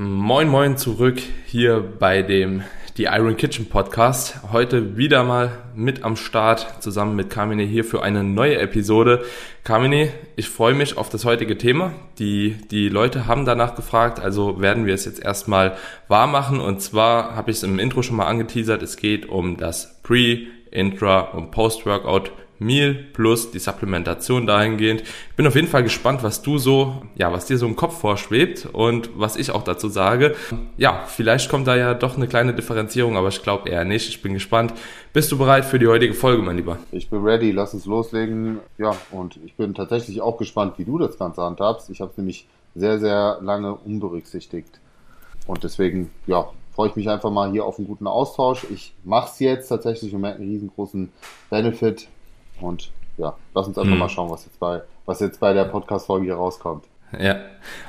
Moin Moin zurück hier bei dem die Iron Kitchen Podcast. Heute wieder mal mit am Start zusammen mit Carmine hier für eine neue Episode. Carmine, ich freue mich auf das heutige Thema. Die, die Leute haben danach gefragt, also werden wir es jetzt erstmal wahr machen. Und zwar habe ich es im Intro schon mal angeteasert, es geht um das Pre, Intra und Post-Workout Meal plus die Supplementation dahingehend. Ich bin auf jeden Fall gespannt, was du so, ja, was dir so im Kopf vorschwebt und was ich auch dazu sage. Ja, vielleicht kommt da ja doch eine kleine Differenzierung, aber ich glaube eher nicht. Ich bin gespannt. Bist du bereit für die heutige Folge, mein Lieber? Ich bin ready, lass uns loslegen. Ja, und ich bin tatsächlich auch gespannt, wie du das Ganze handhabst. Ich habe es nämlich sehr, sehr lange unberücksichtigt. Und deswegen, ja, freue ich mich einfach mal hier auf einen guten Austausch. Ich mache es jetzt tatsächlich und merke einen riesengroßen Benefit und ja, lass uns einfach mhm. mal schauen, was jetzt bei, was jetzt bei der Podcast-Folge hier rauskommt. Ja,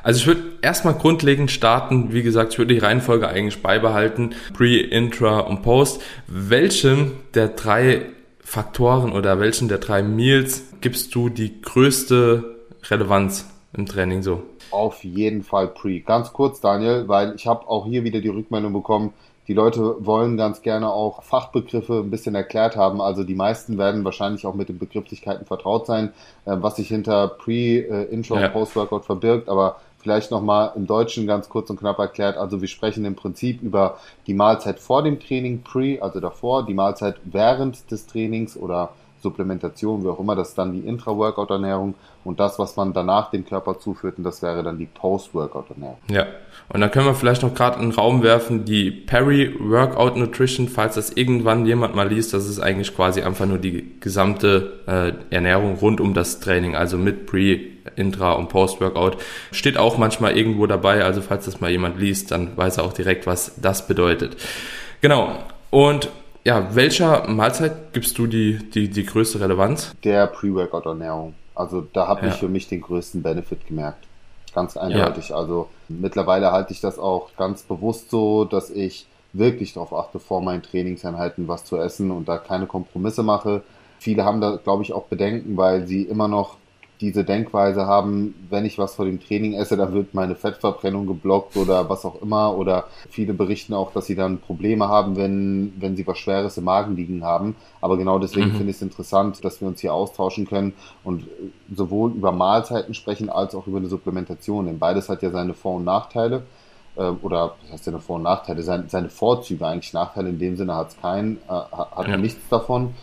also ich würde erstmal grundlegend starten. Wie gesagt, ich würde die Reihenfolge eigentlich beibehalten. Pre, Intra und Post. Welchem der drei Faktoren oder welchen der drei Meals gibst du die größte Relevanz im Training so? Auf jeden Fall Pre. Ganz kurz, Daniel, weil ich habe auch hier wieder die Rückmeldung bekommen, die Leute wollen ganz gerne auch Fachbegriffe ein bisschen erklärt haben. Also die meisten werden wahrscheinlich auch mit den Begrifflichkeiten vertraut sein, äh, was sich hinter Pre, Intro ja. und Post-Workout verbirgt. Aber vielleicht nochmal im Deutschen ganz kurz und knapp erklärt. Also wir sprechen im Prinzip über die Mahlzeit vor dem Training, Pre, also davor, die Mahlzeit während des Trainings oder Supplementation, wie auch immer, das ist dann die Intra-Workout-Ernährung und das, was man danach dem Körper zuführt, und das wäre dann die Post-Workout-Ernährung. Ja, und dann können wir vielleicht noch gerade in den Raum werfen, die Peri-Workout Nutrition, falls das irgendwann jemand mal liest, das ist eigentlich quasi einfach nur die gesamte äh, Ernährung rund um das Training, also mit Pre, Intra und Post-Workout. Steht auch manchmal irgendwo dabei, also falls das mal jemand liest, dann weiß er auch direkt, was das bedeutet. Genau. Und ja, welcher Mahlzeit gibst du die, die, die größte Relevanz? Der Pre-Workout-Ernährung. Also da habe ja. ich für mich den größten Benefit gemerkt. Ganz eindeutig. Ja. Also mittlerweile halte ich das auch ganz bewusst so, dass ich wirklich darauf achte, vor meinen Trainingseinheiten was zu essen und da keine Kompromisse mache. Viele haben da, glaube ich, auch Bedenken, weil sie immer noch diese Denkweise haben, wenn ich was vor dem Training esse, dann wird meine Fettverbrennung geblockt oder was auch immer. Oder viele berichten auch, dass sie dann Probleme haben, wenn, wenn sie was Schweres im Magen liegen haben. Aber genau deswegen mhm. finde ich es interessant, dass wir uns hier austauschen können und sowohl über Mahlzeiten sprechen als auch über eine Supplementation. Denn beides hat ja seine Vor- und Nachteile. Ähm, oder was heißt seine Vor- und Nachteile? Seine, seine Vorzüge eigentlich. Nachteile in dem Sinne hat es keinen, äh, hat ja. nichts davon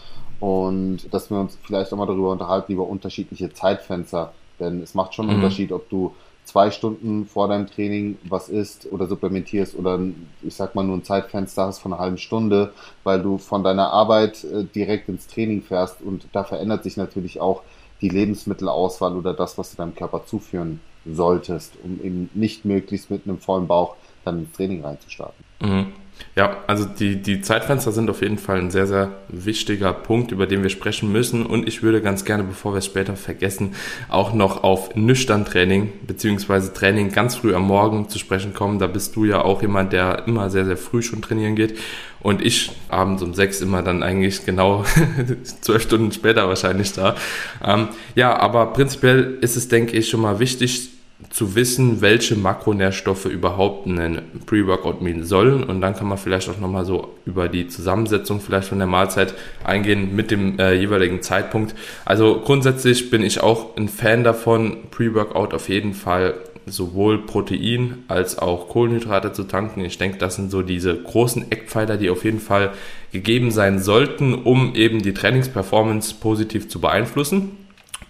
und dass wir uns vielleicht auch mal darüber unterhalten, über unterschiedliche Zeitfenster. Denn es macht schon einen mhm. Unterschied, ob du zwei Stunden vor deinem Training was isst oder supplementierst oder ich sag mal nur ein Zeitfenster hast von einer halben Stunde, weil du von deiner Arbeit äh, direkt ins Training fährst und da verändert sich natürlich auch die Lebensmittelauswahl oder das, was du deinem Körper zuführen solltest, um eben nicht möglichst mit einem vollen Bauch dann ins Training reinzustarten. Mhm. Ja, also die, die Zeitfenster sind auf jeden Fall ein sehr, sehr wichtiger Punkt, über den wir sprechen müssen. Und ich würde ganz gerne, bevor wir es später vergessen, auch noch auf nüchtern Training beziehungsweise Training ganz früh am Morgen zu sprechen kommen. Da bist du ja auch jemand, der immer sehr, sehr früh schon trainieren geht. Und ich abends um sechs immer dann eigentlich genau zwölf Stunden später wahrscheinlich da. Ähm, ja, aber prinzipiell ist es, denke ich, schon mal wichtig, zu wissen, welche Makronährstoffe überhaupt ein Pre-Workout meal sollen. Und dann kann man vielleicht auch nochmal so über die Zusammensetzung vielleicht von der Mahlzeit eingehen mit dem äh, jeweiligen Zeitpunkt. Also grundsätzlich bin ich auch ein Fan davon, Pre-Workout auf jeden Fall sowohl Protein als auch Kohlenhydrate zu tanken. Ich denke, das sind so diese großen Eckpfeiler, die auf jeden Fall gegeben sein sollten, um eben die Trainingsperformance positiv zu beeinflussen.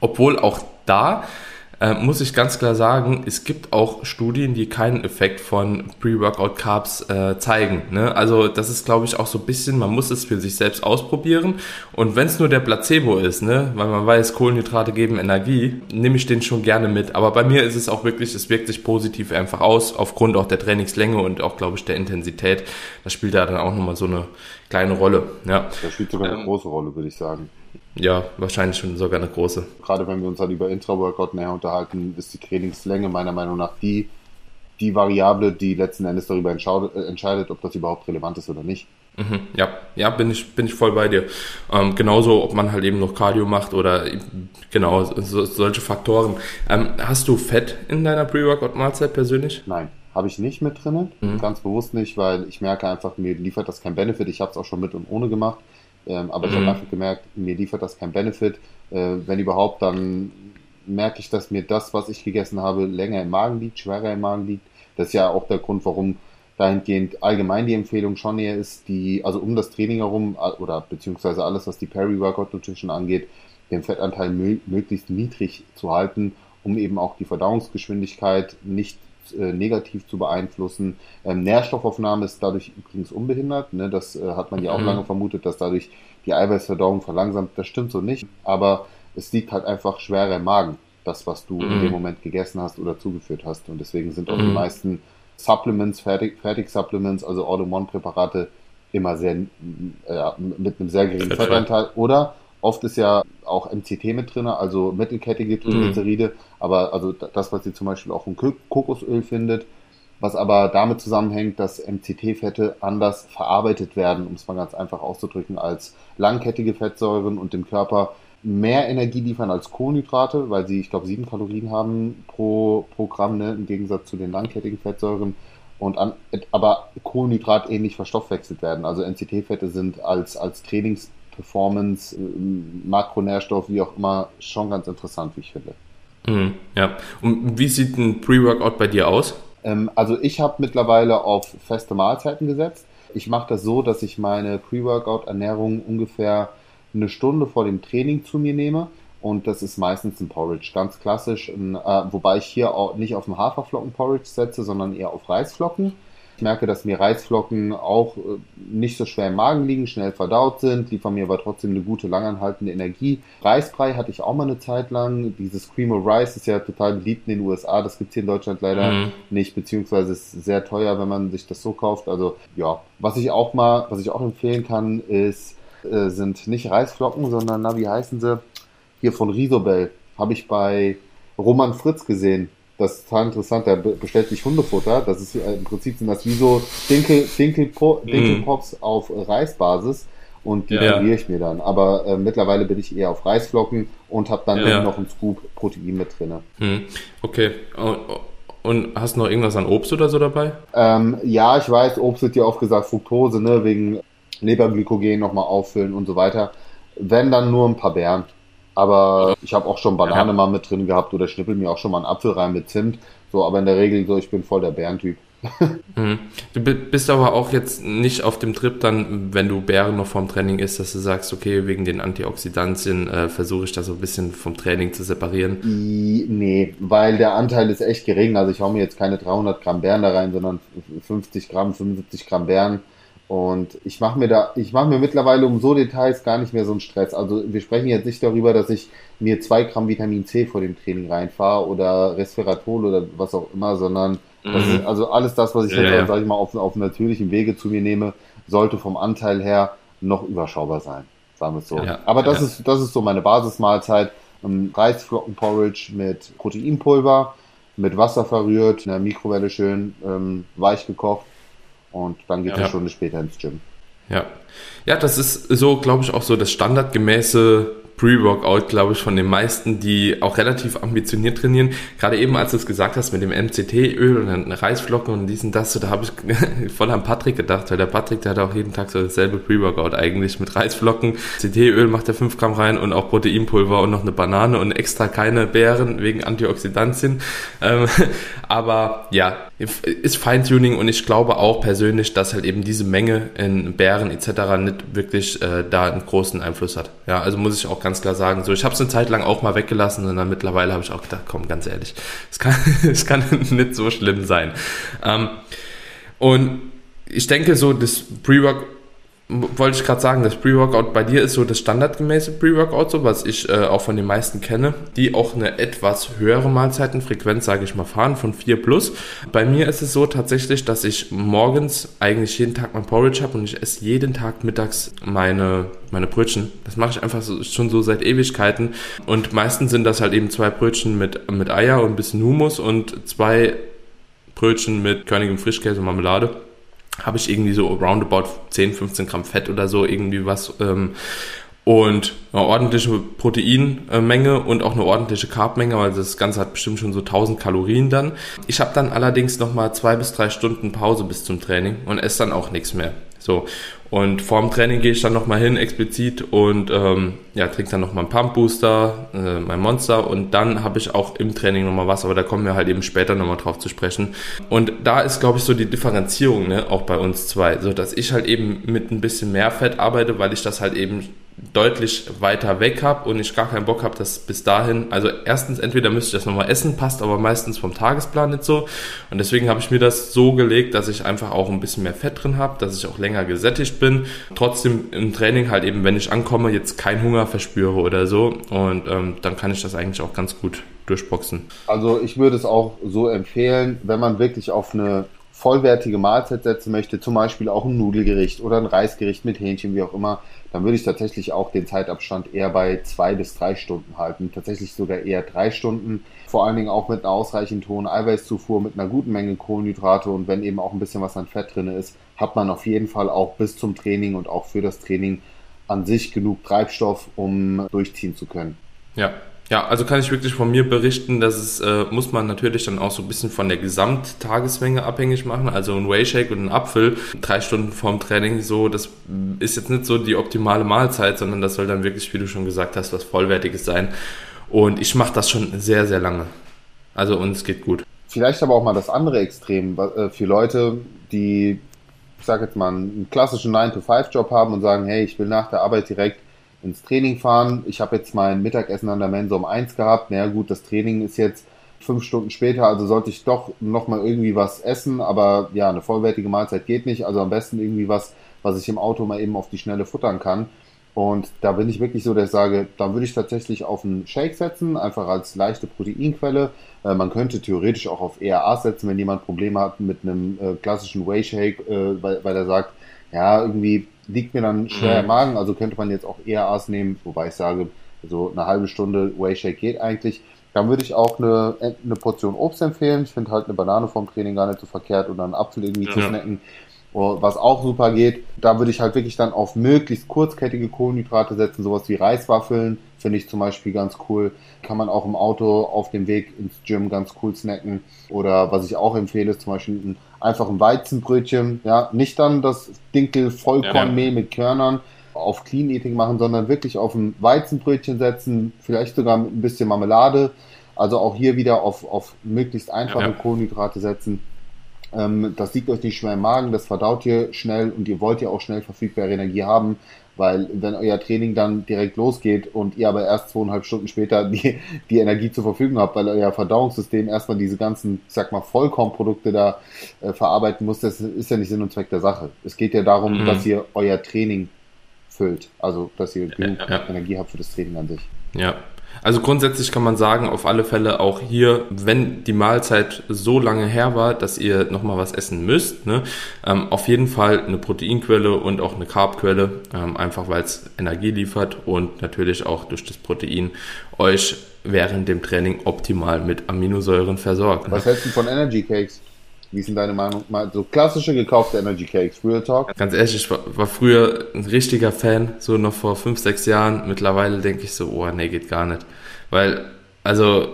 Obwohl auch da äh, muss ich ganz klar sagen, es gibt auch Studien, die keinen Effekt von Pre-Workout-Carbs äh, zeigen. Ne? Also das ist, glaube ich, auch so ein bisschen, man muss es für sich selbst ausprobieren. Und wenn es nur der Placebo ist, ne? weil man weiß, Kohlenhydrate geben Energie, nehme ich den schon gerne mit. Aber bei mir ist es auch wirklich, es wirkt sich positiv einfach aus, aufgrund auch der Trainingslänge und auch, glaube ich, der Intensität. Das spielt da dann auch nochmal so eine kleine Rolle. Ja. Das spielt sogar eine ähm, große Rolle, würde ich sagen. Ja, wahrscheinlich schon sogar eine große. Gerade wenn wir uns halt über Intra-Workout näher unterhalten, ist die Trainingslänge meiner Meinung nach die, die Variable, die letzten Endes darüber äh, entscheidet, ob das überhaupt relevant ist oder nicht. Mhm, ja, ja, bin ich, bin ich voll bei dir. Ähm, genauso, ob man halt eben noch Cardio macht oder genau so, solche Faktoren. Ähm, hast du Fett in deiner Pre-Workout-Mahlzeit persönlich? Nein habe ich nicht mit drin, mhm. ganz bewusst nicht, weil ich merke einfach, mir liefert das kein Benefit. Ich habe es auch schon mit und ohne gemacht, ähm, aber mhm. ich habe einfach gemerkt, mir liefert das kein Benefit. Äh, wenn überhaupt, dann merke ich, dass mir das, was ich gegessen habe, länger im Magen liegt, schwerer im Magen liegt. Das ist ja auch der Grund, warum dahingehend allgemein die Empfehlung schon eher ist, die, also um das Training herum oder beziehungsweise alles, was die Peri-Workout Nutrition angeht, den Fettanteil möglichst niedrig zu halten, um eben auch die Verdauungsgeschwindigkeit nicht äh, negativ zu beeinflussen. Ähm, Nährstoffaufnahme ist dadurch übrigens unbehindert. Ne? Das äh, hat man ja auch mhm. lange vermutet, dass dadurch die Eiweißverdauung verlangsamt. Das stimmt so nicht, aber es liegt halt einfach schwerer im Magen, das, was du mhm. in dem Moment gegessen hast oder zugeführt hast. Und deswegen sind auch mhm. die meisten Supplements, Fertig, Fertig-Supplements, also All-in-One-Präparate, immer sehr, äh, mit einem sehr geringen Fettanteil. Oder Oft ist ja auch MCT mit drin, also mittelkettige Triglyceride, mhm. aber also das, was ihr zum Beispiel auch im Kokosöl findet, was aber damit zusammenhängt, dass MCT-Fette anders verarbeitet werden, um es mal ganz einfach auszudrücken, als langkettige Fettsäuren und dem Körper mehr Energie liefern als Kohlenhydrate, weil sie, ich glaube, sieben Kalorien haben pro, pro Gramm, ne, im Gegensatz zu den langkettigen Fettsäuren. Und an, aber Kohlenhydrat ähnlich verstoffwechselt werden. Also NCT-Fette sind als, als Trainings Performance, äh, Makronährstoff, wie auch immer, schon ganz interessant, wie ich finde. Mhm, ja. Und wie sieht ein Pre-Workout bei dir aus? Ähm, also ich habe mittlerweile auf feste Mahlzeiten gesetzt. Ich mache das so, dass ich meine Pre-Workout-Ernährung ungefähr eine Stunde vor dem Training zu mir nehme. Und das ist meistens ein Porridge, ganz klassisch. Ein, äh, wobei ich hier auch nicht auf ein Haferflocken-Porridge setze, sondern eher auf Reisflocken. Ich merke, dass mir Reisflocken auch äh, nicht so schwer im Magen liegen, schnell verdaut sind, liefern mir aber trotzdem eine gute, langanhaltende Energie. Reisbrei hatte ich auch mal eine Zeit lang. Dieses Cream of Rice ist ja total beliebt in den USA. Das gibt's hier in Deutschland leider mhm. nicht, beziehungsweise ist sehr teuer, wenn man sich das so kauft. Also ja, was ich auch mal, was ich auch empfehlen kann, ist, äh, sind nicht Reisflocken, sondern, na, wie heißen sie? Hier von Risobel. Habe ich bei Roman Fritz gesehen. Das ist total interessant. Der bestellt sich Hundefutter. Das ist äh, im Prinzip sind das wie so Dinkel, Dinkelpo, mhm. Dinkelpops mm. auf Reisbasis und die ja. ich mir dann. Aber äh, mittlerweile bin ich eher auf Reisflocken und habe dann ja. noch einen Scoop Protein mit drin. Hm. Okay. Und hast du noch irgendwas an Obst oder so dabei? Ähm, ja, ich weiß, Obst wird ja oft gesagt Fructose, ne, wegen Leberglykogen nochmal auffüllen und so weiter. Wenn dann nur ein paar Beeren. Aber ich habe auch schon Banane ja. mal mit drin gehabt oder schnippel mir auch schon mal einen Apfel rein mit Zimt. So, aber in der Regel so, ich bin voll der Bärentyp. mhm. Du bist aber auch jetzt nicht auf dem Trip dann, wenn du Bären noch vorm Training isst, dass du sagst, okay, wegen den Antioxidantien äh, versuche ich das so ein bisschen vom Training zu separieren. I, nee, weil der Anteil ist echt gering. Also ich hau mir jetzt keine 300 Gramm Bären da rein, sondern 50 Gramm, 75 Gramm Bären. Und ich mache mir da, ich mache mir mittlerweile um so Details gar nicht mehr so einen Stress. Also wir sprechen jetzt nicht darüber, dass ich mir zwei Gramm Vitamin C vor dem Training reinfahre oder Resveratrol oder was auch immer, sondern mhm. ist, also alles das, was ich ja, jetzt, ja. sag ich mal, auf, auf natürlichem Wege zu mir nehme, sollte vom Anteil her noch überschaubar sein. Sagen wir es so. Ja, Aber das ist, das ist so meine Basismahlzeit. Reisflockenporridge mit Proteinpulver, mit Wasser verrührt, in der Mikrowelle schön ähm, weich gekocht und dann geht ja. eine Stunde später ins Gym. Ja. Ja, das ist so, glaube ich, auch so das standardgemäße Pre-Workout, glaube ich, von den meisten, die auch relativ ambitioniert trainieren. Gerade eben, als du es gesagt hast mit dem MCT-Öl und dann Reisflocken und diesen das, da habe ich voll an Patrick gedacht, weil der Patrick, der hat auch jeden Tag so dasselbe Pre-Workout eigentlich mit Reisflocken. MCT-Öl macht er 5 Gramm rein und auch Proteinpulver und noch eine Banane und extra keine Beeren wegen Antioxidantien. Ähm, aber ja, ist Feintuning und ich glaube auch persönlich, dass halt eben diese Menge in Beeren etc. nicht wirklich äh, da einen großen Einfluss hat. Ja, also muss ich auch ganz klar sagen. So, ich habe es eine Zeit lang auch mal weggelassen und dann mittlerweile habe ich auch gedacht, komm, ganz ehrlich, es kann, es kann nicht so schlimm sein. Ähm, und ich denke so, das Pre-Work wollte ich gerade sagen, das Pre-Workout bei dir ist so das standardgemäße Pre-Workout, so was ich äh, auch von den meisten kenne, die auch eine etwas höhere Mahlzeitenfrequenz, sage ich mal, fahren von 4 plus. Bei mir ist es so tatsächlich, dass ich morgens eigentlich jeden Tag mein Porridge habe und ich esse jeden Tag mittags meine, meine Brötchen. Das mache ich einfach so, schon so seit Ewigkeiten. Und meistens sind das halt eben zwei Brötchen mit, mit Eier und ein bisschen Humus und zwei Brötchen mit körnigem Frischkäse und Marmelade habe ich irgendwie so roundabout 10, 15 Gramm Fett oder so, irgendwie was. Ähm, und eine ordentliche Proteinmenge und auch eine ordentliche Carbmenge, weil das Ganze hat bestimmt schon so 1000 Kalorien dann. Ich habe dann allerdings nochmal zwei bis drei Stunden Pause bis zum Training und esse dann auch nichts mehr. So. Und vorm Training gehe ich dann nochmal hin, explizit, und ähm, ja, trinke dann nochmal einen Pump Booster, äh, mein Monster, und dann habe ich auch im Training nochmal was, aber da kommen wir halt eben später nochmal drauf zu sprechen. Und da ist, glaube ich, so die Differenzierung, ne, auch bei uns zwei, so dass ich halt eben mit ein bisschen mehr Fett arbeite, weil ich das halt eben deutlich weiter weg habe und ich gar keinen Bock habe, dass bis dahin, also erstens, entweder müsste ich das nochmal essen, passt aber meistens vom Tagesplan nicht so. Und deswegen habe ich mir das so gelegt, dass ich einfach auch ein bisschen mehr Fett drin habe, dass ich auch länger gesättigt bin. Trotzdem im Training halt eben, wenn ich ankomme, jetzt keinen Hunger verspüre oder so. Und ähm, dann kann ich das eigentlich auch ganz gut durchboxen. Also ich würde es auch so empfehlen, wenn man wirklich auf eine vollwertige Mahlzeit setzen möchte, zum Beispiel auch ein Nudelgericht oder ein Reisgericht mit Hähnchen, wie auch immer, dann würde ich tatsächlich auch den Zeitabstand eher bei zwei bis drei Stunden halten. Tatsächlich sogar eher drei Stunden. Vor allen Dingen auch mit einer ausreichend hohen Eiweißzufuhr, mit einer guten Menge Kohlenhydrate und wenn eben auch ein bisschen was an Fett drin ist, hat man auf jeden Fall auch bis zum Training und auch für das Training an sich genug Treibstoff, um durchziehen zu können. Ja, ja, also kann ich wirklich von mir berichten, dass es äh, muss man natürlich dann auch so ein bisschen von der Gesamttagesmenge abhängig machen. Also ein Whey-Shake und ein Apfel, drei Stunden vorm Training, so, das ist jetzt nicht so die optimale Mahlzeit, sondern das soll dann wirklich, wie du schon gesagt hast, was Vollwertiges sein. Und ich mache das schon sehr, sehr lange. Also und es geht gut. Vielleicht aber auch mal das andere Extrem äh, für Leute, die, ich sage jetzt mal, einen klassischen 9-to-5-Job haben und sagen, hey, ich will nach der Arbeit direkt ins Training fahren. Ich habe jetzt mein Mittagessen an der Mensa um eins gehabt. Na naja, gut, das Training ist jetzt fünf Stunden später, also sollte ich doch nochmal irgendwie was essen, aber ja, eine vollwertige Mahlzeit geht nicht. Also am besten irgendwie was, was ich im Auto mal eben auf die Schnelle futtern kann. Und da bin ich wirklich so, dass ich sage, da würde ich tatsächlich auf einen Shake setzen, einfach als leichte Proteinquelle. Äh, man könnte theoretisch auch auf ERA setzen, wenn jemand Probleme hat mit einem äh, klassischen Whey Shake, äh, weil, weil er sagt, ja, irgendwie liegt mir dann schwer mhm. im Magen, also könnte man jetzt auch eher Aas nehmen, wobei ich sage, so eine halbe Stunde Whey Shake geht eigentlich. Dann würde ich auch eine, eine Portion Obst empfehlen. Ich finde halt eine Banane vom Training gar nicht so verkehrt oder einen Apfel irgendwie ja. zu snacken. Oh, was auch super geht, da würde ich halt wirklich dann auf möglichst kurzkettige Kohlenhydrate setzen, sowas wie Reiswaffeln, finde ich zum Beispiel ganz cool. Kann man auch im Auto auf dem Weg ins Gym ganz cool snacken. Oder was ich auch empfehle, ist zum Beispiel ein, einfach ein Weizenbrötchen. Ja, nicht dann das Dinkel Vollkornmehl ja, mit Körnern auf Clean Eating machen, sondern wirklich auf ein Weizenbrötchen setzen, vielleicht sogar mit ein bisschen Marmelade. Also auch hier wieder auf, auf möglichst einfache ja, Kohlenhydrate setzen. Ähm, das liegt euch nicht schwer im Magen, das verdaut ihr schnell und ihr wollt ja auch schnell verfügbare Energie haben. Weil wenn euer Training dann direkt losgeht und ihr aber erst zweieinhalb Stunden später die, die Energie zur Verfügung habt, weil euer Verdauungssystem erstmal diese ganzen, ich sag mal, Vollkornprodukte da äh, verarbeiten muss, das ist ja nicht Sinn und Zweck der Sache. Es geht ja darum, mhm. dass ihr euer Training füllt. Also, dass ihr genug ja, ja. Energie habt für das Training an sich. Ja, also grundsätzlich kann man sagen, auf alle Fälle auch hier, wenn die Mahlzeit so lange her war, dass ihr nochmal was essen müsst, ne, ähm, auf jeden Fall eine Proteinquelle und auch eine Carbquelle, ähm, einfach weil es Energie liefert und natürlich auch durch das Protein euch während dem Training optimal mit Aminosäuren versorgt. Ne? Was hältst du von Energy Cakes? Wie sind deine Meinung? Mal so klassische gekaufte Energy Cakes, Real Talk? Ganz ehrlich, ich war, war, früher ein richtiger Fan, so noch vor fünf, sechs Jahren. Mittlerweile denke ich so, oh nee, geht gar nicht. Weil, also,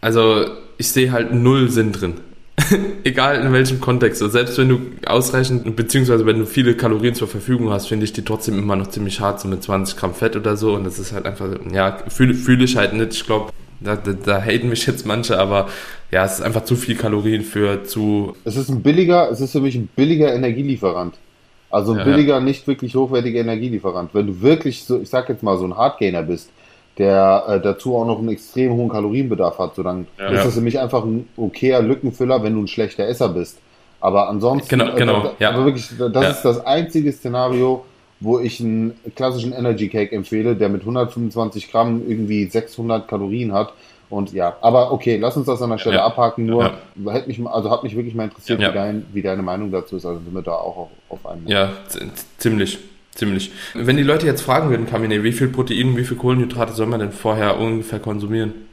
also ich sehe halt null Sinn drin. Egal in welchem Kontext. Also selbst wenn du ausreichend, beziehungsweise wenn du viele Kalorien zur Verfügung hast, finde ich die trotzdem immer noch ziemlich hart, so mit 20 Gramm Fett oder so. Und das ist halt einfach, ja, fühle fühl ich halt nicht. Ich glaube, da, da, da haten mich jetzt manche, aber ja, es ist einfach zu viel Kalorien für zu. Es ist ein billiger, es ist für mich ein billiger Energielieferant. Also ein ja, billiger, ja. nicht wirklich hochwertiger Energielieferant. Wenn du wirklich so, ich sag jetzt mal, so ein Hardgainer bist, der äh, dazu auch noch einen extrem hohen Kalorienbedarf hat, so dann ja, ist das für mich einfach ein okayer Lückenfüller, wenn du ein schlechter Esser bist. Aber ansonsten, genau, genau, äh, ja. aber wirklich, das ist das einzige Szenario, wo ich einen klassischen Energy Cake empfehle, der mit 125 Gramm irgendwie 600 Kalorien hat. Und ja, aber okay, lass uns das an der Stelle ja, abhaken. Nur ja. hätte mich, also hat mich wirklich mal interessiert, ja. wie, dein, wie deine Meinung dazu ist. Also sind wir da auch auf, auf einem. Ja, ziemlich. Ziemlich. Wenn die Leute jetzt fragen würden, Kamine, wie viel Protein, wie viel Kohlenhydrate soll man denn vorher ungefähr konsumieren?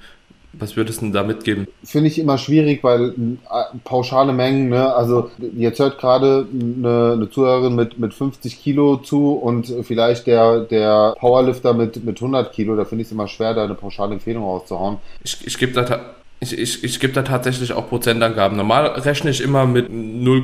Was würdest du denn da mitgeben? Finde ich immer schwierig, weil äh, pauschale Mengen, ne, also jetzt hört gerade eine, eine Zuhörerin mit, mit 50 Kilo zu und vielleicht der, der Powerlifter mit, mit 100 Kilo, da finde ich es immer schwer, da eine pauschale Empfehlung rauszuhauen. Ich, ich gebe da, ich, ich, ich geb da tatsächlich auch Prozentangaben. Normal rechne ich immer mit 0,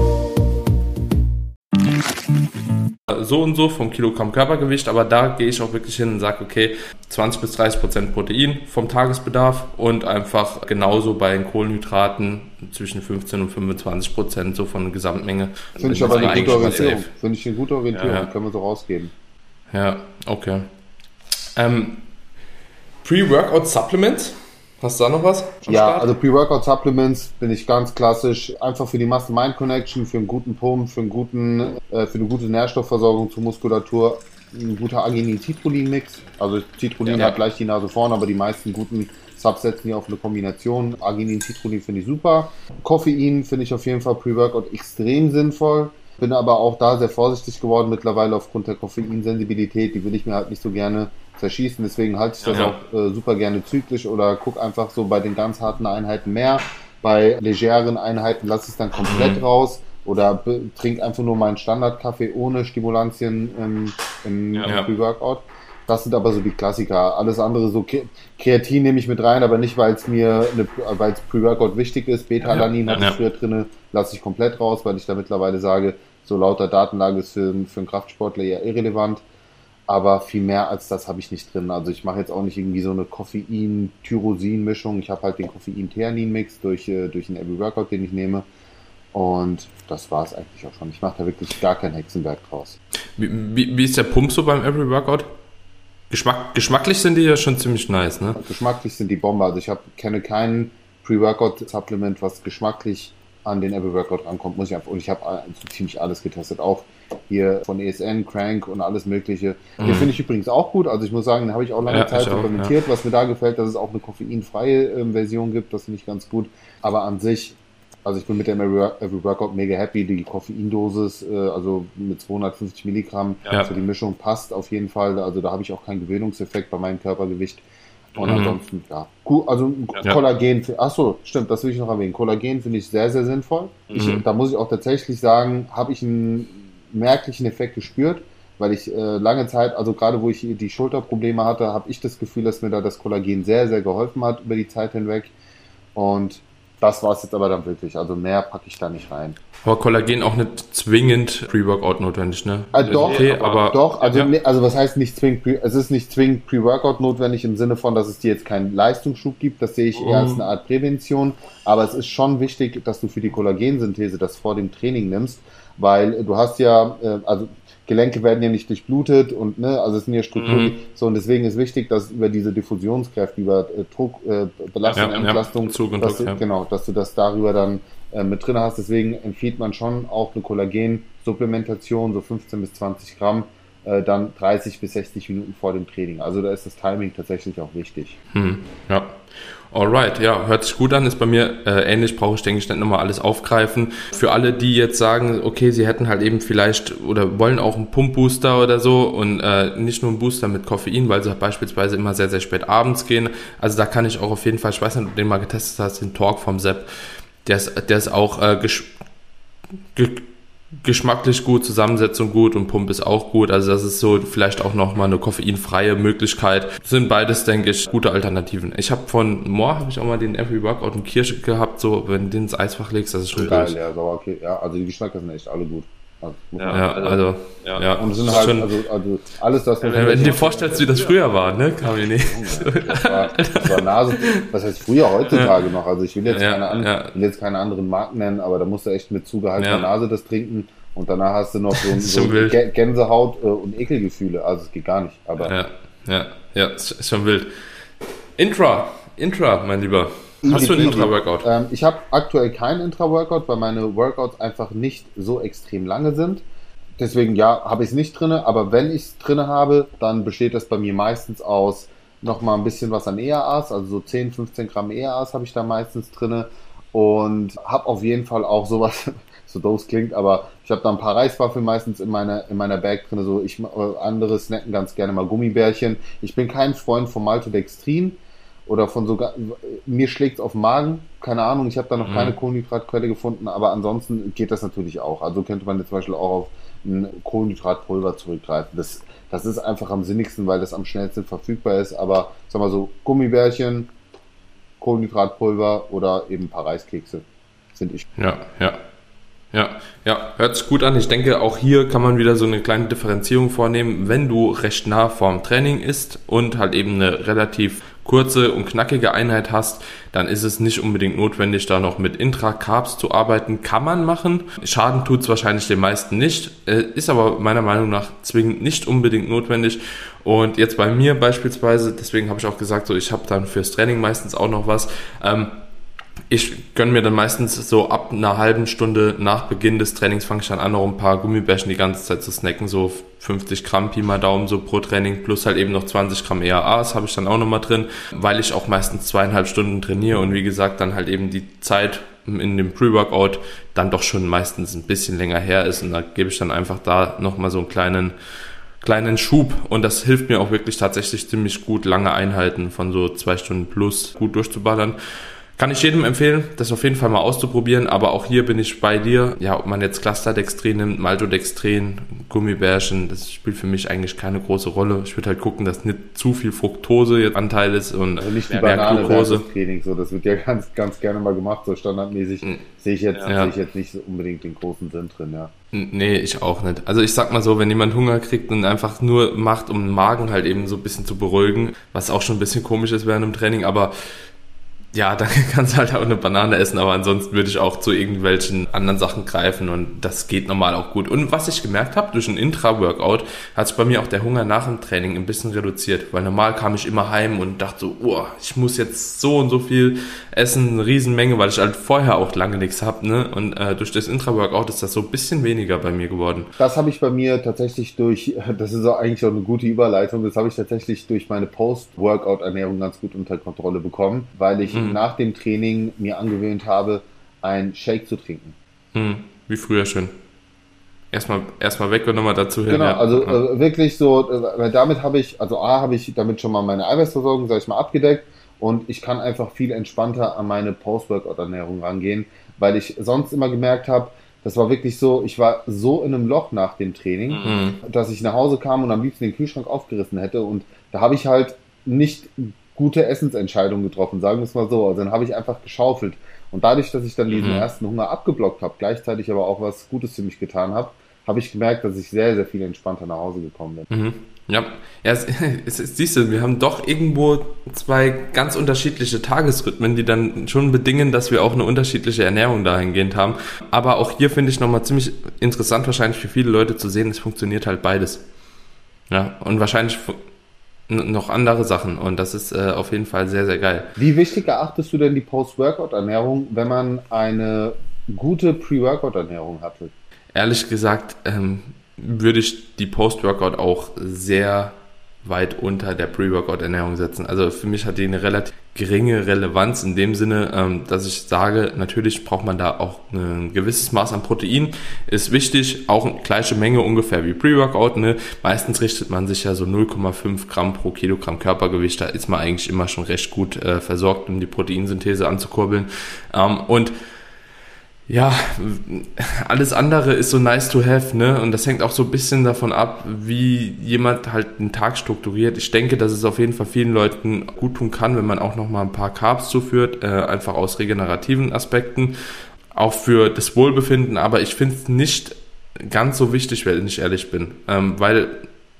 so und so vom Kilogramm Körpergewicht, aber da gehe ich auch wirklich hin und sage, okay, 20 bis 30 Prozent Protein vom Tagesbedarf und einfach genauso bei den Kohlenhydraten zwischen 15 und 25 Prozent so von der Gesamtmenge. Finde ich aber eine gute Orientierung. Finde ich eine gute Orientierung, ja. können wir so rausgeben. Ja, okay. Ähm, Pre-Workout Supplements Hast du da noch was? Ja, Start? also Pre-Workout Supplements bin ich ganz klassisch. Einfach für die Muscle-Mind-Connection, für einen guten Pump, für, einen guten, äh, für eine gute Nährstoffversorgung zur Muskulatur. Ein guter Arginin-Citrullin-Mix. Also Citrullin ja, hat gleich die Nase vorne, aber die meisten guten Subs setzen hier auf eine Kombination. Arginin, Citrullin finde ich super. Koffein finde ich auf jeden Fall Pre-Workout extrem sinnvoll. Bin aber auch da sehr vorsichtig geworden mittlerweile aufgrund der Koffeinsensibilität. Die will ich mir halt nicht so gerne zerschießen. Deswegen halte ich das ja, auch äh, super gerne zyklisch oder guck einfach so bei den ganz harten Einheiten mehr. Bei legeren Einheiten lasse ich es dann komplett mhm. raus oder trink einfach nur meinen Standardkaffee ohne Stimulantien im, im, ja, im Pre-Workout. Das sind aber so die Klassiker. Alles andere, so Kreatin nehme ich mit rein, aber nicht, weil es mir, weil es Pre-Workout wichtig ist. Beta-Alanin ja, hatte ich früher drin, lasse ich komplett raus, weil ich da mittlerweile sage, so lauter Datenlage ist für, für einen Kraftsportler eher irrelevant aber viel mehr als das habe ich nicht drin. Also ich mache jetzt auch nicht irgendwie so eine Koffein-Tyrosin-Mischung. Ich habe halt den Koffein-Theanin-Mix durch, äh, durch den Every Workout, den ich nehme. Und das war es eigentlich auch schon. Ich mache da wirklich gar kein Hexenwerk draus. Wie, wie, wie, ist der Pump so beim Every Workout? Geschmack, geschmacklich sind die ja schon ziemlich nice, ne? Geschmacklich sind die Bombe. Also ich hab, kenne kein Pre-Workout-Supplement, was geschmacklich an den Every Workout rankommt, muss ich einfach, und ich habe so ziemlich alles getestet, auch hier von ESN, Crank und alles Mögliche. Mhm. Den finde ich übrigens auch gut. Also ich muss sagen, den habe ich auch lange ja, Zeit implementiert. Ja. Was mir da gefällt, dass es auch eine koffeinfreie äh, Version gibt. Das finde ich ganz gut. Aber an sich, also ich bin mit dem Every Workout mega happy. Die Koffeindosis, äh, also mit 250 Milligramm, ja. also die Mischung passt auf jeden Fall. Also da habe ich auch keinen Gewöhnungseffekt bei meinem Körpergewicht. Und mhm. ansonsten, ja. Also ja. Kollagen, achso, stimmt, das will ich noch erwähnen. Kollagen finde ich sehr, sehr sinnvoll. Ich, mhm. Da muss ich auch tatsächlich sagen, habe ich einen merklichen Effekt gespürt, weil ich äh, lange Zeit, also gerade wo ich die Schulterprobleme hatte, habe ich das Gefühl, dass mir da das Kollagen sehr, sehr geholfen hat über die Zeit hinweg. Und das war es jetzt aber dann wirklich. Also mehr packe ich da nicht rein. Aber Kollagen auch nicht zwingend Pre-Workout notwendig, ne? Also doch, okay, aber, doch. Also, ja. ne, also was heißt nicht zwingend? Es ist nicht zwingend Pre-Workout notwendig im Sinne von, dass es dir jetzt keinen Leistungsschub gibt. Das sehe ich eher als mhm. eine Art Prävention. Aber es ist schon wichtig, dass du für die Kollagensynthese das vor dem Training nimmst, weil du hast ja, äh, also Gelenke werden ja nicht durchblutet und ne, also es sind ja Strukturen, mhm. so und deswegen ist wichtig, dass über diese Diffusionskräfte, über äh, Druck, äh, Belastung, ja, Entlastung, ja, Zug und dass Druck, du, ja. genau, dass du das darüber dann äh, mit drin hast. Deswegen empfiehlt man schon auch eine Kollagen-Supplementation, so 15 bis 20 Gramm, äh, dann 30 bis 60 Minuten vor dem Training. Also da ist das Timing tatsächlich auch wichtig. Hm, ja. Alright, ja, hört sich gut an, ist bei mir äh, ähnlich, brauche ich, denke ich, nicht nochmal alles aufgreifen. Für alle, die jetzt sagen, okay, sie hätten halt eben vielleicht oder wollen auch einen Pumpbooster oder so und äh, nicht nur einen Booster mit Koffein, weil sie beispielsweise immer sehr, sehr spät abends gehen. Also da kann ich auch auf jeden Fall, ich weiß nicht, ob du den mal getestet hast, den Talk vom Sepp, der ist, der ist auch äh, geschmacklich gut, Zusammensetzung gut und Pump ist auch gut. Also das ist so vielleicht auch nochmal eine koffeinfreie Möglichkeit. Sind beides, denke ich, gute Alternativen. Ich habe von Moore habe ich auch mal den Every Workout und Kirsche gehabt, so wenn du den ins Eisfach legst, das ist schon geil. Ja, aber okay. ja, also die Geschmäcker sind echt alle gut. Also, ja, also, ja. ja. Und sind halt, schon, also, also alles das, was Wenn du dir vorstellst, wie das früher war, ne, Kamini? Das war, das war Nase, was heißt früher, heutzutage noch, also ich will jetzt, keine, an, will jetzt keine anderen Marken nennen, aber da musst du echt mit zugehaltener Nase das trinken und danach hast du noch so, so Gänsehaut äh, und Ekelgefühle, also es geht gar nicht, aber. Ja, ja, ja, ist schon wild. Intra, Intra, mein Lieber. Hast du ein Intra-Workout? Ähm, ich habe aktuell kein Intra-Workout, weil meine Workouts einfach nicht so extrem lange sind. Deswegen, ja, habe ich es nicht drin, aber wenn ich es drin habe, dann besteht das bei mir meistens aus nochmal ein bisschen was an EAAs, also so 10, 15 Gramm EAAs habe ich da meistens drin und habe auf jeden Fall auch sowas, so doof klingt, aber ich habe da ein paar Reiswaffeln meistens in meiner, in meiner Bag drin, so ich, äh, andere snacken ganz gerne mal Gummibärchen. Ich bin kein Freund von Maltodextrin, oder von sogar, mir schlägt es auf den Magen, keine Ahnung, ich habe da noch mhm. keine Kohlenhydratquelle gefunden, aber ansonsten geht das natürlich auch. Also könnte man jetzt zum Beispiel auch auf ein Kohlenhydratpulver zurückgreifen. Das, das ist einfach am sinnigsten, weil das am schnellsten verfügbar ist, aber sag mal so, Gummibärchen, Kohlenhydratpulver oder eben ein paar Reiskekse sind ich. Ja, ja. Ja, ja, hört sich gut an. Ich denke, auch hier kann man wieder so eine kleine Differenzierung vornehmen. Wenn du recht nah vorm Training ist und halt eben eine relativ kurze und knackige Einheit hast, dann ist es nicht unbedingt notwendig, da noch mit Intra-Carbs zu arbeiten. Kann man machen. Schaden tut es wahrscheinlich den meisten nicht, äh, ist aber meiner Meinung nach zwingend nicht unbedingt notwendig. Und jetzt bei mir beispielsweise, deswegen habe ich auch gesagt, so ich habe dann fürs Training meistens auch noch was. Ähm, ich gönne mir dann meistens so ab einer halben Stunde nach Beginn des Trainings fange ich dann an, noch ein paar Gummibärchen die ganze Zeit zu snacken, so 50 Gramm Pi mal Daumen so pro Training, plus halt eben noch 20 Gramm EAAs habe ich dann auch nochmal drin, weil ich auch meistens zweieinhalb Stunden trainiere und wie gesagt dann halt eben die Zeit in dem Pre-Workout dann doch schon meistens ein bisschen länger her ist und da gebe ich dann einfach da nochmal so einen kleinen kleinen Schub und das hilft mir auch wirklich tatsächlich ziemlich gut, lange Einheiten von so zwei Stunden plus gut durchzuballern. Kann ich jedem empfehlen, das auf jeden Fall mal auszuprobieren, aber auch hier bin ich bei dir. Ja, ob man jetzt Clusterdextrin nimmt, Maltodextrin, Gummibärchen, das spielt für mich eigentlich keine große Rolle. Ich würde halt gucken, dass nicht zu viel Fructose jetzt Anteil ist und also nicht die mehr, Banane Training, so das wird ja ganz ganz gerne mal gemacht, so standardmäßig mhm. sehe ich jetzt ja. sehe ich jetzt nicht unbedingt den großen Sinn drin, ja. Nee, ich auch nicht. Also ich sag mal so, wenn jemand Hunger kriegt und einfach nur macht, um den Magen halt eben so ein bisschen zu beruhigen, was auch schon ein bisschen komisch ist während dem Training, aber ja, dann kannst du halt auch eine Banane essen, aber ansonsten würde ich auch zu irgendwelchen anderen Sachen greifen und das geht normal auch gut. Und was ich gemerkt habe, durch ein Intra-Workout hat sich bei mir auch der Hunger nach dem Training ein bisschen reduziert, weil normal kam ich immer heim und dachte so, oh, ich muss jetzt so und so viel essen, eine Riesenmenge, weil ich halt vorher auch lange nichts habe, ne? Und äh, durch das Intra-Workout ist das so ein bisschen weniger bei mir geworden. Das habe ich bei mir tatsächlich durch, das ist auch eigentlich auch eine gute Überleitung, das habe ich tatsächlich durch meine Post-Workout-Ernährung ganz gut unter Kontrolle bekommen, weil ich hm. nach dem Training mir angewöhnt habe, ein Shake zu trinken. Hm. Wie früher schon. Erstmal, erstmal weg und nochmal dazu hin. Genau, ja. also äh, wirklich so, äh, damit habe ich, also A, habe ich damit schon mal meine Eiweißversorgung, sag ich mal, abgedeckt und ich kann einfach viel entspannter an meine Post-Workout-Ernährung rangehen, weil ich sonst immer gemerkt habe, das war wirklich so, ich war so in einem Loch nach dem Training, mhm. dass ich nach Hause kam und am liebsten den Kühlschrank aufgerissen hätte und da habe ich halt nicht gute Essensentscheidungen getroffen, sagen wir es mal so. Also dann habe ich einfach geschaufelt. Und dadurch, dass ich dann diesen mhm. ersten Hunger abgeblockt habe, gleichzeitig aber auch was Gutes für mich getan habe, habe ich gemerkt, dass ich sehr, sehr viel entspannter nach Hause gekommen bin. Mhm. Ja, ja siehst du, wir haben doch irgendwo zwei ganz unterschiedliche Tagesrhythmen, die dann schon bedingen, dass wir auch eine unterschiedliche Ernährung dahingehend haben. Aber auch hier finde ich nochmal ziemlich interessant, wahrscheinlich für viele Leute zu sehen, es funktioniert halt beides. Ja, und wahrscheinlich noch andere Sachen und das ist äh, auf jeden Fall sehr, sehr geil. Wie wichtig erachtest du denn die Post-Workout-Ernährung, wenn man eine gute Pre-Workout-Ernährung hatte? Ehrlich gesagt ähm, würde ich die Post-Workout auch sehr weit unter der Pre-Workout-Ernährung setzen. Also für mich hat die eine relativ geringe Relevanz in dem Sinne, ähm, dass ich sage, natürlich braucht man da auch ein gewisses Maß an Protein, ist wichtig, auch eine gleiche Menge ungefähr wie Pre-Workout. Ne? Meistens richtet man sich ja so 0,5 Gramm pro Kilogramm Körpergewicht, da ist man eigentlich immer schon recht gut äh, versorgt, um die Proteinsynthese anzukurbeln. Ähm, und ja, alles andere ist so nice to have, ne? Und das hängt auch so ein bisschen davon ab, wie jemand halt einen Tag strukturiert. Ich denke, dass es auf jeden Fall vielen Leuten gut tun kann, wenn man auch noch mal ein paar Carbs zuführt, äh, einfach aus regenerativen Aspekten, auch für das Wohlbefinden. Aber ich finde es nicht ganz so wichtig, wenn ich ehrlich bin, ähm, weil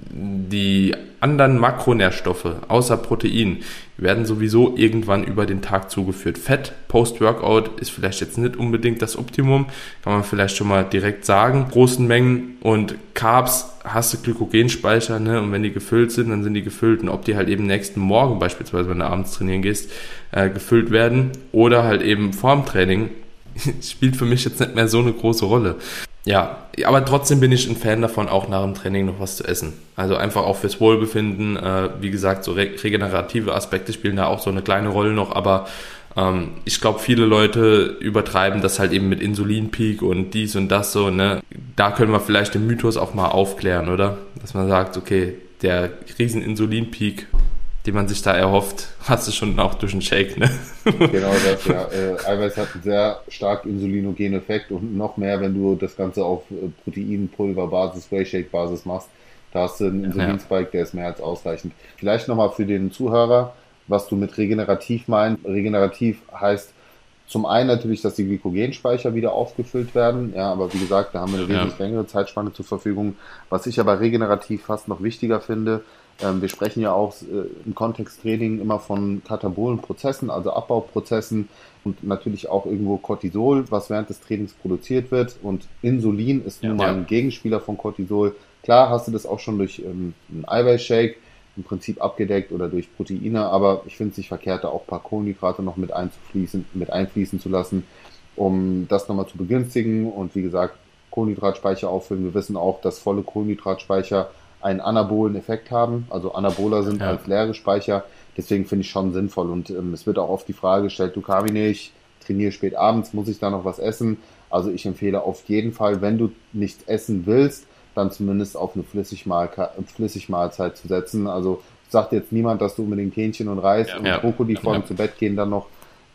die anderen Makronährstoffe außer Protein werden sowieso irgendwann über den Tag zugeführt. Fett post-Workout ist vielleicht jetzt nicht unbedingt das Optimum, kann man vielleicht schon mal direkt sagen. Großen Mengen und Carbs hast du Glykogenspeicher, ne? Und wenn die gefüllt sind, dann sind die gefüllt. Und ob die halt eben nächsten Morgen beispielsweise, wenn du abends trainieren gehst, äh, gefüllt werden oder halt eben vorm Training, spielt für mich jetzt nicht mehr so eine große Rolle. Ja, aber trotzdem bin ich ein Fan davon, auch nach dem Training noch was zu essen. Also einfach auch fürs Wohlbefinden. Äh, wie gesagt, so re regenerative Aspekte spielen da auch so eine kleine Rolle noch, aber ähm, ich glaube, viele Leute übertreiben das halt eben mit Insulinpeak und dies und das so, ne? Da können wir vielleicht den Mythos auch mal aufklären, oder? Dass man sagt, okay, der riesen Insulinpeak die man sich da erhofft, hast du schon auch durch einen Shake, ne? Genau das, ja. Äh, Eiweiß hat einen sehr stark insulinogenen Effekt und noch mehr, wenn du das Ganze auf äh, Proteinpulver-Basis, Whey-Shake-Basis machst. Da hast du einen Insulinspike, der ist mehr als ausreichend. Vielleicht nochmal für den Zuhörer, was du mit regenerativ meinst. Regenerativ heißt zum einen natürlich, dass die Glykogenspeicher wieder aufgefüllt werden. Ja, aber wie gesagt, da haben wir eine wesentlich ja. längere Zeitspanne zur Verfügung. Was ich aber regenerativ fast noch wichtiger finde, wir sprechen ja auch äh, im Kontext Training immer von katabolen Prozessen, also Abbauprozessen und natürlich auch irgendwo Cortisol, was während des Trainings produziert wird. Und Insulin ist nun ja, mal ein Gegenspieler von Cortisol. Klar hast du das auch schon durch ähm, einen Eiweißshake im Prinzip abgedeckt oder durch Proteine, aber ich finde es nicht verkehrt, da auch ein paar Kohlenhydrate noch mit einzufließen, mit einfließen zu lassen, um das nochmal zu begünstigen. Und wie gesagt, Kohlenhydratspeicher auffüllen. Wir wissen auch, dass volle Kohlenhydratspeicher einen anabolen Effekt haben. Also Anabola sind ja. als leere Speicher. Deswegen finde ich schon sinnvoll. Und ähm, es wird auch oft die Frage gestellt, du Kamine, ich trainiere spät abends, muss ich da noch was essen? Also ich empfehle auf jeden Fall, wenn du nichts essen willst, dann zumindest auf eine Flüssigmahlzeit zu setzen. Also sagt jetzt niemand, dass du unbedingt Hähnchen und Reis ja, und ja. Brokkoli vor dem ja. zu Bett gehen dann noch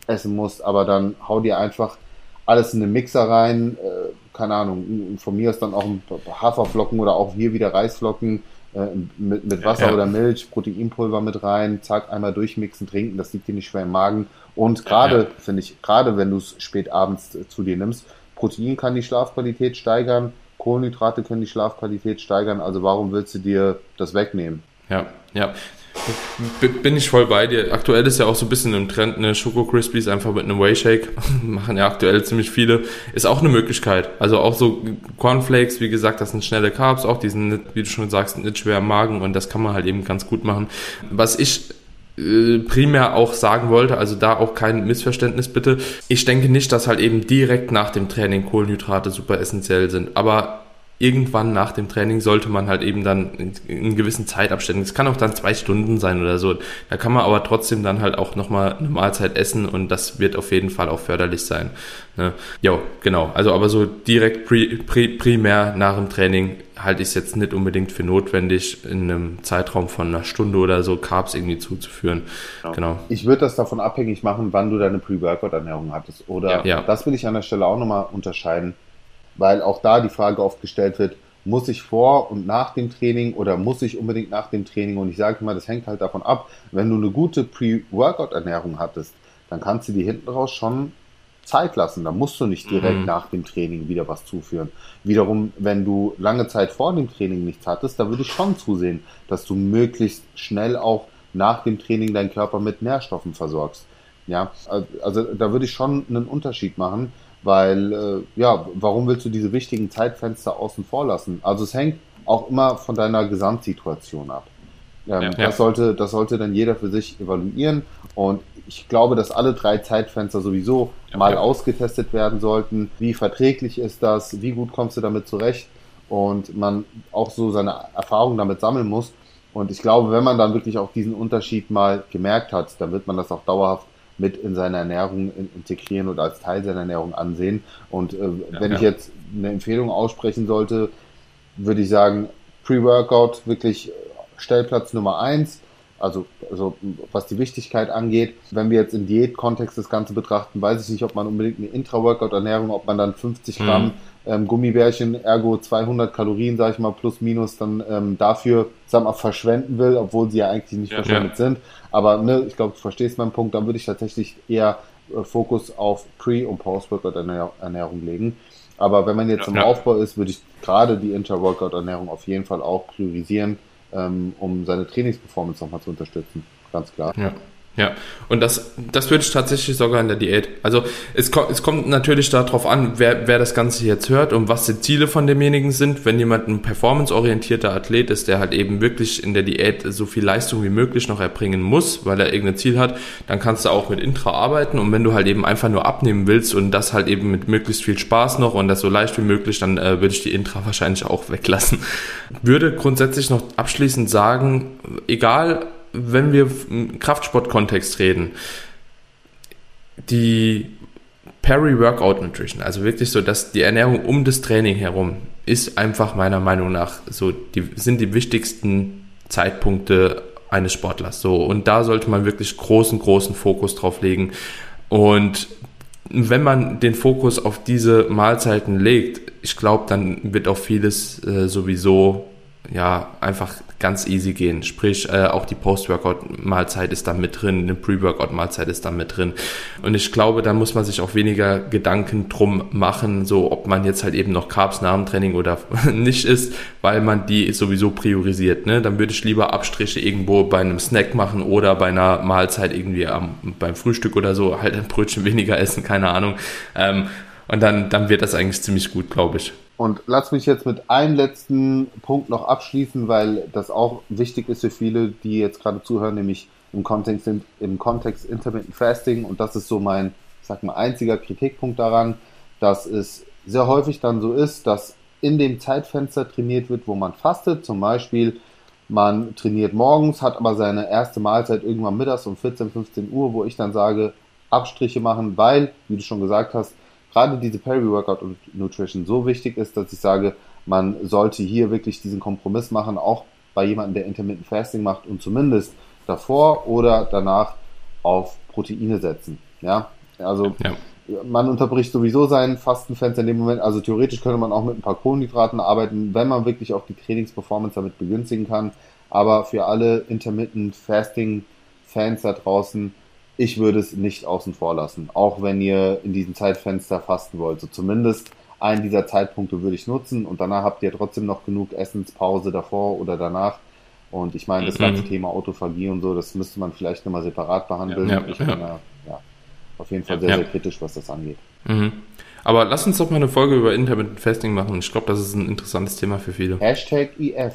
essen musst, aber dann hau dir einfach alles in den Mixer rein, äh, keine Ahnung, von mir ist dann auch ein Haferflocken oder auch hier wieder Reisflocken äh, mit, mit Wasser ja. oder Milch, Proteinpulver mit rein, zack, einmal durchmixen, trinken, das liegt dir nicht schwer im Magen. Und gerade, ja. finde ich, gerade wenn du es spät abends äh, zu dir nimmst, Protein kann die Schlafqualität steigern, Kohlenhydrate können die Schlafqualität steigern, also warum willst du dir das wegnehmen? Ja, ja. Bin ich voll bei dir. Aktuell ist ja auch so ein bisschen im Trend, eine Schoko Crispies einfach mit einem Whey Shake. Machen ja aktuell ziemlich viele. Ist auch eine Möglichkeit. Also auch so Cornflakes, wie gesagt, das sind schnelle Carbs, auch die sind, wie du schon sagst, nicht schwer im Magen und das kann man halt eben ganz gut machen. Was ich äh, primär auch sagen wollte, also da auch kein Missverständnis bitte. Ich denke nicht, dass halt eben direkt nach dem Training Kohlenhydrate super essentiell sind, aber irgendwann nach dem Training sollte man halt eben dann in, in gewissen Zeitabständen, es kann auch dann zwei Stunden sein oder so, da kann man aber trotzdem dann halt auch nochmal eine Mahlzeit essen und das wird auf jeden Fall auch förderlich sein. Ne? Ja, genau. Also aber so direkt pri, pri, primär nach dem Training halte ich es jetzt nicht unbedingt für notwendig, in einem Zeitraum von einer Stunde oder so Carbs irgendwie zuzuführen. Genau. genau. Ich würde das davon abhängig machen, wann du deine Pre-Workout-Ernährung hattest. Oder ja. das will ich an der Stelle auch nochmal unterscheiden weil auch da die Frage oft gestellt wird, muss ich vor und nach dem Training oder muss ich unbedingt nach dem Training? Und ich sage immer, das hängt halt davon ab, wenn du eine gute Pre-Workout-Ernährung hattest, dann kannst du die hinten raus schon Zeit lassen. Da musst du nicht direkt mhm. nach dem Training wieder was zuführen. Wiederum, wenn du lange Zeit vor dem Training nichts hattest, da würde ich schon zusehen, dass du möglichst schnell auch nach dem Training deinen Körper mit Nährstoffen versorgst. Ja, also da würde ich schon einen Unterschied machen, weil, äh, ja, warum willst du diese wichtigen Zeitfenster außen vor lassen? Also es hängt auch immer von deiner Gesamtsituation ab. Ähm, ja, das, ja. Sollte, das sollte dann jeder für sich evaluieren. Und ich glaube, dass alle drei Zeitfenster sowieso ja, mal ausgetestet werden sollten. Wie verträglich ist das? Wie gut kommst du damit zurecht? Und man auch so seine Erfahrungen damit sammeln muss. Und ich glaube, wenn man dann wirklich auch diesen Unterschied mal gemerkt hat, dann wird man das auch dauerhaft mit in seine Ernährung integrieren oder als Teil seiner Ernährung ansehen. Und äh, ja, wenn ja. ich jetzt eine Empfehlung aussprechen sollte, würde ich sagen, Pre-Workout wirklich Stellplatz Nummer eins. Also, also was die Wichtigkeit angeht, wenn wir jetzt im Diätkontext das Ganze betrachten, weiß ich nicht, ob man unbedingt eine Intra-Workout-Ernährung, ob man dann 50 Gramm mhm ähm, Gummibärchen, ergo 200 Kalorien, sage ich mal, plus minus, dann ähm, dafür, sag mal, verschwenden will, obwohl sie ja eigentlich nicht ja, verschwendet ja. sind. Aber ne, ich glaube, du verstehst meinen Punkt, dann würde ich tatsächlich eher äh, Fokus auf Pre- und Post-Workout-Ernährung legen. Aber wenn man jetzt ja, im. Aufbau ist, würde ich gerade die Intra-Workout-Ernährung auf jeden Fall auch priorisieren, ähm, um seine Trainingsperformance nochmal zu unterstützen. Ganz klar. Ja. Ja, und das, das würde ich tatsächlich sogar in der Diät. Also es, kommt es kommt natürlich darauf an, wer, wer das Ganze jetzt hört und was die Ziele von demjenigen sind. Wenn jemand ein performanceorientierter Athlet ist, der halt eben wirklich in der Diät so viel Leistung wie möglich noch erbringen muss, weil er irgendein Ziel hat, dann kannst du auch mit Intra arbeiten. Und wenn du halt eben einfach nur abnehmen willst und das halt eben mit möglichst viel Spaß noch und das so leicht wie möglich, dann äh, würde ich die Intra wahrscheinlich auch weglassen. Würde grundsätzlich noch abschließend sagen, egal wenn wir im Kraftsport-Kontext reden, die Peri-Workout Nutrition, also wirklich so, dass die Ernährung um das Training herum ist einfach meiner Meinung nach so, die sind die wichtigsten Zeitpunkte eines Sportlers. So, und da sollte man wirklich großen, großen Fokus drauf legen. Und wenn man den Fokus auf diese Mahlzeiten legt, ich glaube, dann wird auch vieles äh, sowieso ja einfach ganz easy gehen. Sprich, äh, auch die Post-Workout-Mahlzeit ist da mit drin, eine Pre-Workout-Mahlzeit ist da mit drin. Und ich glaube, da muss man sich auch weniger Gedanken drum machen, so ob man jetzt halt eben noch Carbs nach dem Training oder nicht isst, weil man die sowieso priorisiert. Ne? Dann würde ich lieber Abstriche irgendwo bei einem Snack machen oder bei einer Mahlzeit irgendwie am, beim Frühstück oder so, halt ein Brötchen weniger essen, keine Ahnung. Ähm, und dann, dann wird das eigentlich ziemlich gut, glaube ich. Und lass mich jetzt mit einem letzten Punkt noch abschließen, weil das auch wichtig ist für viele, die jetzt gerade zuhören, nämlich im Kontext, im Kontext Intermittent Fasting. Und das ist so mein, sag mal, einziger Kritikpunkt daran, dass es sehr häufig dann so ist, dass in dem Zeitfenster trainiert wird, wo man fastet. Zum Beispiel, man trainiert morgens, hat aber seine erste Mahlzeit irgendwann mittags um 14, 15 Uhr, wo ich dann sage, Abstriche machen, weil, wie du schon gesagt hast, gerade diese Peri-Workout und Nutrition so wichtig ist, dass ich sage, man sollte hier wirklich diesen Kompromiss machen, auch bei jemandem, der Intermittent Fasting macht und zumindest davor oder danach auf Proteine setzen. Ja, also ja. man unterbricht sowieso seinen Fastenfenster in dem Moment. Also theoretisch könnte man auch mit ein paar Kohlenhydraten arbeiten, wenn man wirklich auch die Trainingsperformance damit begünstigen kann. Aber für alle Intermittent Fasting Fans da draußen, ich würde es nicht außen vor lassen, auch wenn ihr in diesem Zeitfenster fasten wollt. So zumindest einen dieser Zeitpunkte würde ich nutzen und danach habt ihr trotzdem noch genug Essenspause davor oder danach. Und ich meine, das mhm. ganze Thema Autophagie und so, das müsste man vielleicht nochmal separat behandeln. Ja, ja, ich bin ja. ja, auf jeden Fall sehr, sehr kritisch, was das angeht. Mhm. Aber lass uns doch mal eine Folge über Intermittent Fasting machen. Ich glaube, das ist ein interessantes Thema für viele. Hashtag IF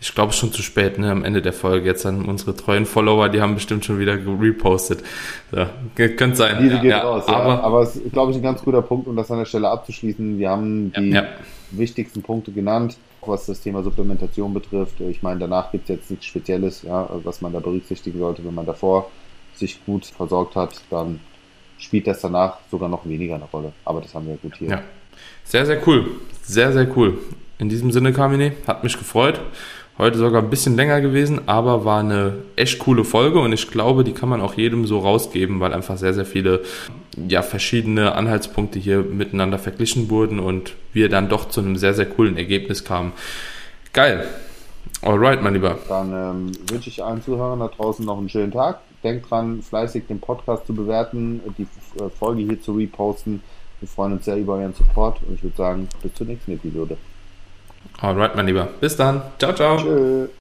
ich glaube schon zu spät, ne, am Ende der Folge. Jetzt an unsere treuen Follower, die haben bestimmt schon wieder repostet. So, könnte sein. Diese ja, geht ja, raus, ja. Aber, aber es ist, glaube ich, ein ganz guter Punkt, um das an der Stelle abzuschließen. Wir haben die ja, wichtigsten Punkte genannt, was das Thema Supplementation betrifft. Ich meine, danach gibt es jetzt nichts Spezielles, ja, was man da berücksichtigen sollte. Wenn man davor sich gut versorgt hat, dann spielt das danach sogar noch weniger eine Rolle. Aber das haben wir gut hier. Ja. Sehr, sehr cool. Sehr, sehr cool. In diesem Sinne, Kamine, hat mich gefreut. Heute sogar ein bisschen länger gewesen, aber war eine echt coole Folge und ich glaube, die kann man auch jedem so rausgeben, weil einfach sehr, sehr viele ja, verschiedene Anhaltspunkte hier miteinander verglichen wurden und wir dann doch zu einem sehr, sehr coolen Ergebnis kamen. Geil. Alright, mein Lieber. Dann ähm, wünsche ich allen Zuhörern da draußen noch einen schönen Tag. Denkt dran, fleißig den Podcast zu bewerten, die äh, Folge hier zu reposten. Wir freuen uns sehr über euren Support und ich würde sagen, bis zur nächsten Episode. Alright, mein Lieber. Bis dann. Ciao, ciao. Tschö.